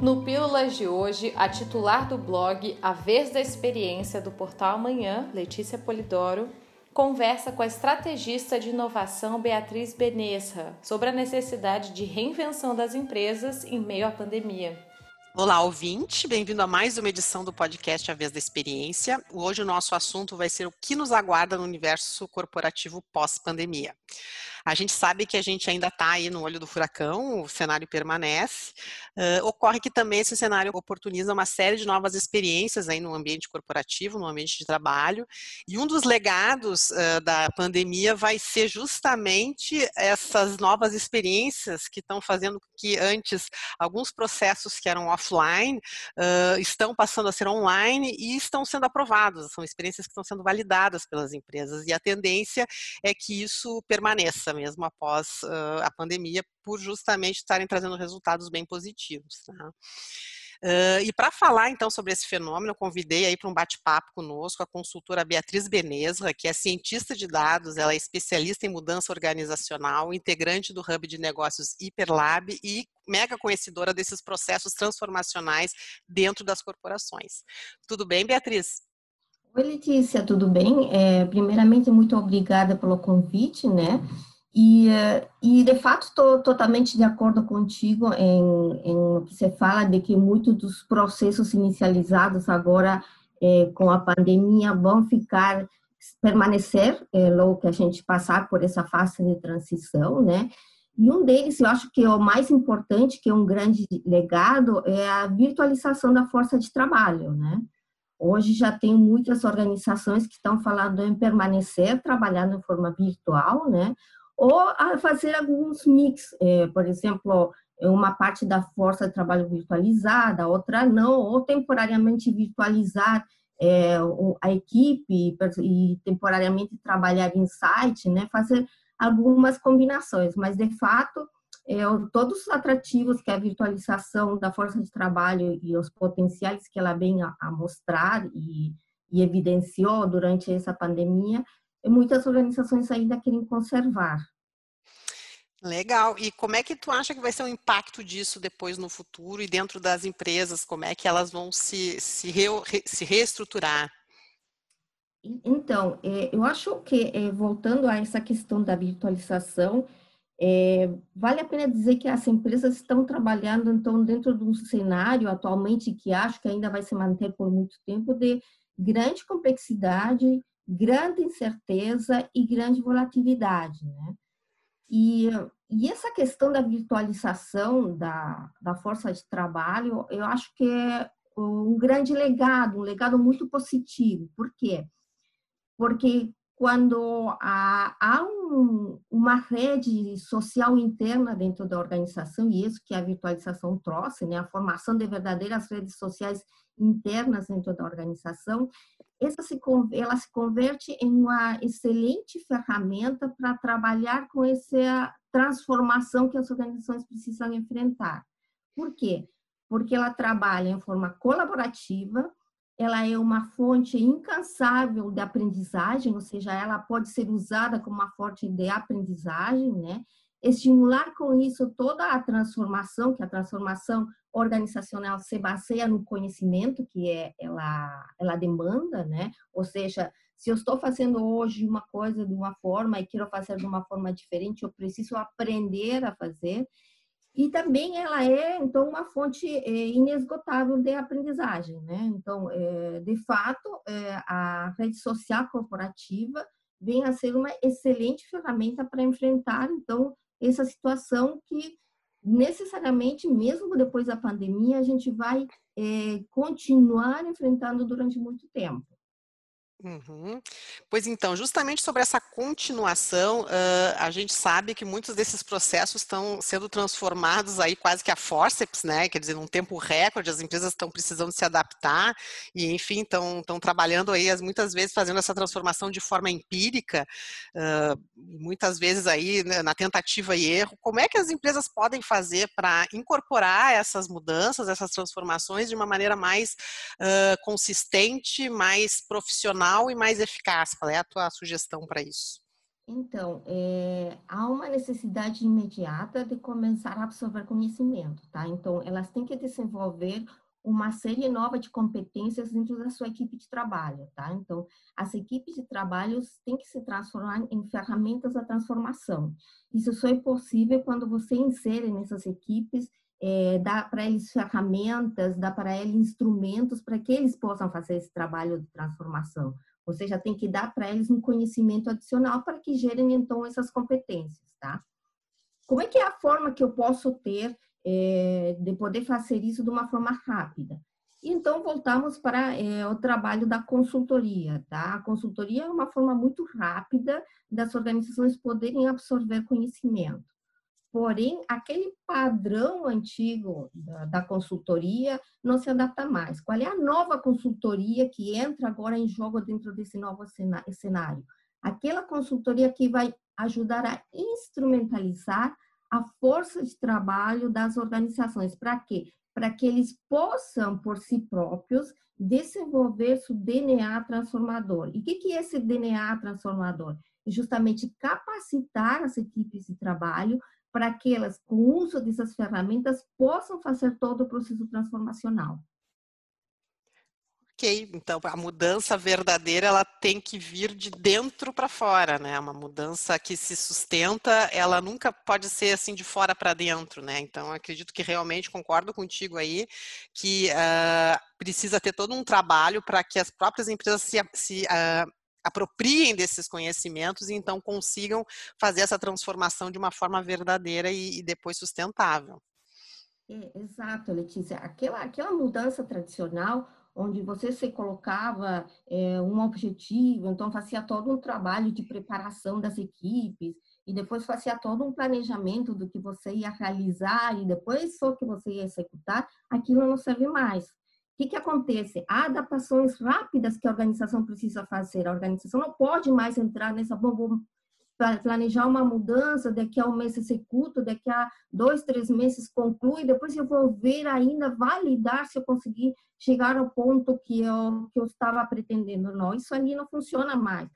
No Pílulas de hoje, a titular do blog A Vez da Experiência do Portal Amanhã, Letícia Polidoro, conversa com a estrategista de inovação Beatriz Benesra sobre a necessidade de reinvenção das empresas em meio à pandemia. Olá, ouvinte, bem-vindo a mais uma edição do podcast A Vez da Experiência. Hoje o nosso assunto vai ser o que nos aguarda no universo corporativo pós-pandemia. A gente sabe que a gente ainda está aí no olho do furacão, o cenário permanece. Uh, ocorre que também esse cenário oportuniza uma série de novas experiências aí no ambiente corporativo, no ambiente de trabalho. E um dos legados uh, da pandemia vai ser justamente essas novas experiências que estão fazendo que antes alguns processos que eram offline uh, estão passando a ser online e estão sendo aprovados. São experiências que estão sendo validadas pelas empresas e a tendência é que isso permaneça mesmo após uh, a pandemia, por justamente estarem trazendo resultados bem positivos. Tá? Uh, e para falar então sobre esse fenômeno, eu convidei aí para um bate-papo conosco a consultora Beatriz Benezra, que é cientista de dados, ela é especialista em mudança organizacional, integrante do Hub de Negócios Hiperlab e mega conhecedora desses processos transformacionais dentro das corporações. Tudo bem, Beatriz? Oi, Letícia, tudo bem? É, primeiramente, muito obrigada pelo convite, né? E, e de fato, estou totalmente de acordo contigo em, em que você fala de que muitos dos processos inicializados agora é, com a pandemia vão ficar, permanecer é, logo que a gente passar por essa fase de transição, né? E um deles, eu acho que é o mais importante, que é um grande legado, é a virtualização da força de trabalho, né? Hoje já tem muitas organizações que estão falando em permanecer trabalhando de forma virtual, né? Ou a fazer alguns mix, é, por exemplo, uma parte da força de trabalho virtualizada, outra não, ou temporariamente virtualizar é, a equipe e temporariamente trabalhar em site, né, fazer algumas combinações, mas de fato é, todos os atrativos que a virtualização da força de trabalho e os potenciais que ela vem a, a mostrar e, e evidenciou durante essa pandemia muitas organizações ainda querem conservar. Legal. E como é que tu acha que vai ser o impacto disso depois no futuro e dentro das empresas? Como é que elas vão se, se, re, se reestruturar? Então, é, eu acho que, é, voltando a essa questão da virtualização, é, vale a pena dizer que as empresas estão trabalhando, então, dentro de um cenário atualmente que acho que ainda vai se manter por muito tempo, de grande complexidade, grande incerteza e grande volatilidade, né? E, e essa questão da virtualização da, da força de trabalho, eu acho que é um grande legado, um legado muito positivo. Por quê? Porque quando há, há um, uma rede social interna dentro da organização, e isso que a virtualização trouxe, né, a formação de verdadeiras redes sociais internas dentro da organização, essa se, ela se converte em uma excelente ferramenta para trabalhar com essa transformação que as organizações precisam enfrentar. Por quê? Porque ela trabalha em forma colaborativa, ela é uma fonte incansável de aprendizagem, ou seja, ela pode ser usada como uma fonte de aprendizagem, né? Estimular com isso toda a transformação, que a transformação organizacional se baseia no conhecimento que é, ela, ela demanda, né? Ou seja, se eu estou fazendo hoje uma coisa de uma forma e quero fazer de uma forma diferente, eu preciso aprender a fazer. E também ela é, então, uma fonte é, inesgotável de aprendizagem, né? Então, é, de fato, é, a rede social corporativa vem a ser uma excelente ferramenta para enfrentar, então, essa situação que necessariamente, mesmo depois da pandemia, a gente vai é, continuar enfrentando durante muito tempo. Uhum. Pois então, justamente sobre essa continuação, uh, a gente sabe que muitos desses processos estão sendo transformados aí quase que a forceps, né? Quer dizer, num tempo recorde, as empresas estão precisando se adaptar e, enfim, estão, trabalhando aí, muitas vezes, fazendo essa transformação de forma empírica, uh, muitas vezes aí né, na tentativa e erro. Como é que as empresas podem fazer para incorporar essas mudanças, essas transformações de uma maneira mais uh, consistente, mais profissional? E mais eficaz? Qual é a tua sugestão para isso? Então, é, há uma necessidade imediata de começar a absorver conhecimento, tá? Então, elas têm que desenvolver uma série nova de competências dentro da sua equipe de trabalho, tá? Então, as equipes de trabalho têm que se transformar em ferramentas da transformação. Isso só é possível quando você insere nessas equipes, é, dá para eles ferramentas, dá para eles instrumentos para que eles possam fazer esse trabalho de transformação. Você já tem que dar para eles um conhecimento adicional para que gerem, então, essas competências, tá? Como é que é a forma que eu posso ter é, de poder fazer isso de uma forma rápida. Então, voltamos para é, o trabalho da consultoria. Tá? A consultoria é uma forma muito rápida das organizações poderem absorver conhecimento. Porém, aquele padrão antigo da, da, consultoria não se adapta mais. Qual é a nova consultoria que entra agora em jogo dentro desse novo cenário? Aquela consultoria que vai ajudar a instrumentalizar a força de trabalho das organizações. Para quê? Para que eles possam, por si próprios, desenvolver seu DNA transformador. E o que, que é esse DNA transformador? Justamente capacitar as equipes de trabalho para que elas, com o uso dessas ferramentas, possam fazer todo o processo transformacional ok. Então, a mudança verdadeira ela tem que vir de dentro para fora, né? Uma mudança que se sustenta, ela nunca pode ser assim de fora para dentro, né? Então, acredito que realmente concordo contigo aí que uh, precisa ter todo um trabalho para que as próprias empresas se, se uh, apropriem desses conhecimentos e então consigam fazer essa transformação de uma forma verdadeira e, e depois sustentável. É, exato, Letícia. Aquela, aquela mudança tradicional onde você se colocava é, um objetivo, então fazia todo um trabalho de preparação das equipes, e depois fazia todo um planejamento do que você ia realizar, e depois só que você ia executar, aquilo não serve mais. Que, que acontece? Há adaptações rápidas que a organização precisa fazer. A organização não pode mais entrar nessa, bom, planejar uma mudança, daqui a um mês executo, daqui a dois, três meses conclui, depois eu vou ver ainda, validar se eu conseguir chegar ao ponto que eu, que eu estava pretendendo. Não, isso ali não funciona mais.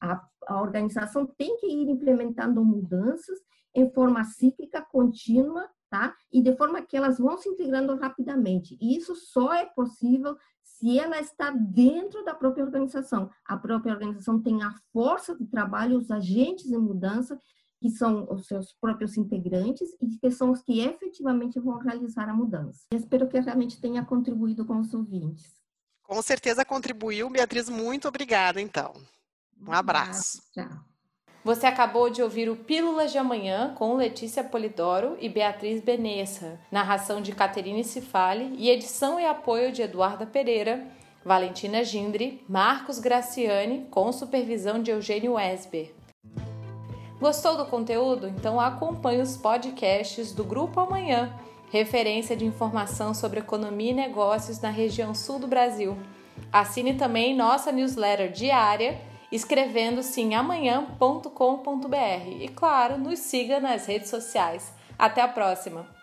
A, a organização tem que ir implementando mudanças em forma cíclica, contínua, tá? E de forma que elas vão se integrando rapidamente. E isso só é possível se ela está dentro da própria organização. A própria organização tem a força de trabalho, os agentes de mudança, que são os seus próprios integrantes e que são os que efetivamente vão realizar a mudança. Eu espero que realmente tenha contribuído com os ouvintes. Com certeza contribuiu, Beatriz. Muito obrigada, então. Um abraço. Tchau. Você acabou de ouvir o Pílulas de Amanhã com Letícia Polidoro e Beatriz Benessa, narração de Caterine Cifale e edição e apoio de Eduarda Pereira, Valentina Gindre, Marcos Graciani, com supervisão de Eugênio Esber. Gostou do conteúdo? Então acompanhe os podcasts do Grupo Amanhã, referência de informação sobre economia e negócios na região sul do Brasil. Assine também nossa newsletter diária escrevendo-se em amanhã.com.br e, claro, nos siga nas redes sociais. Até a próxima!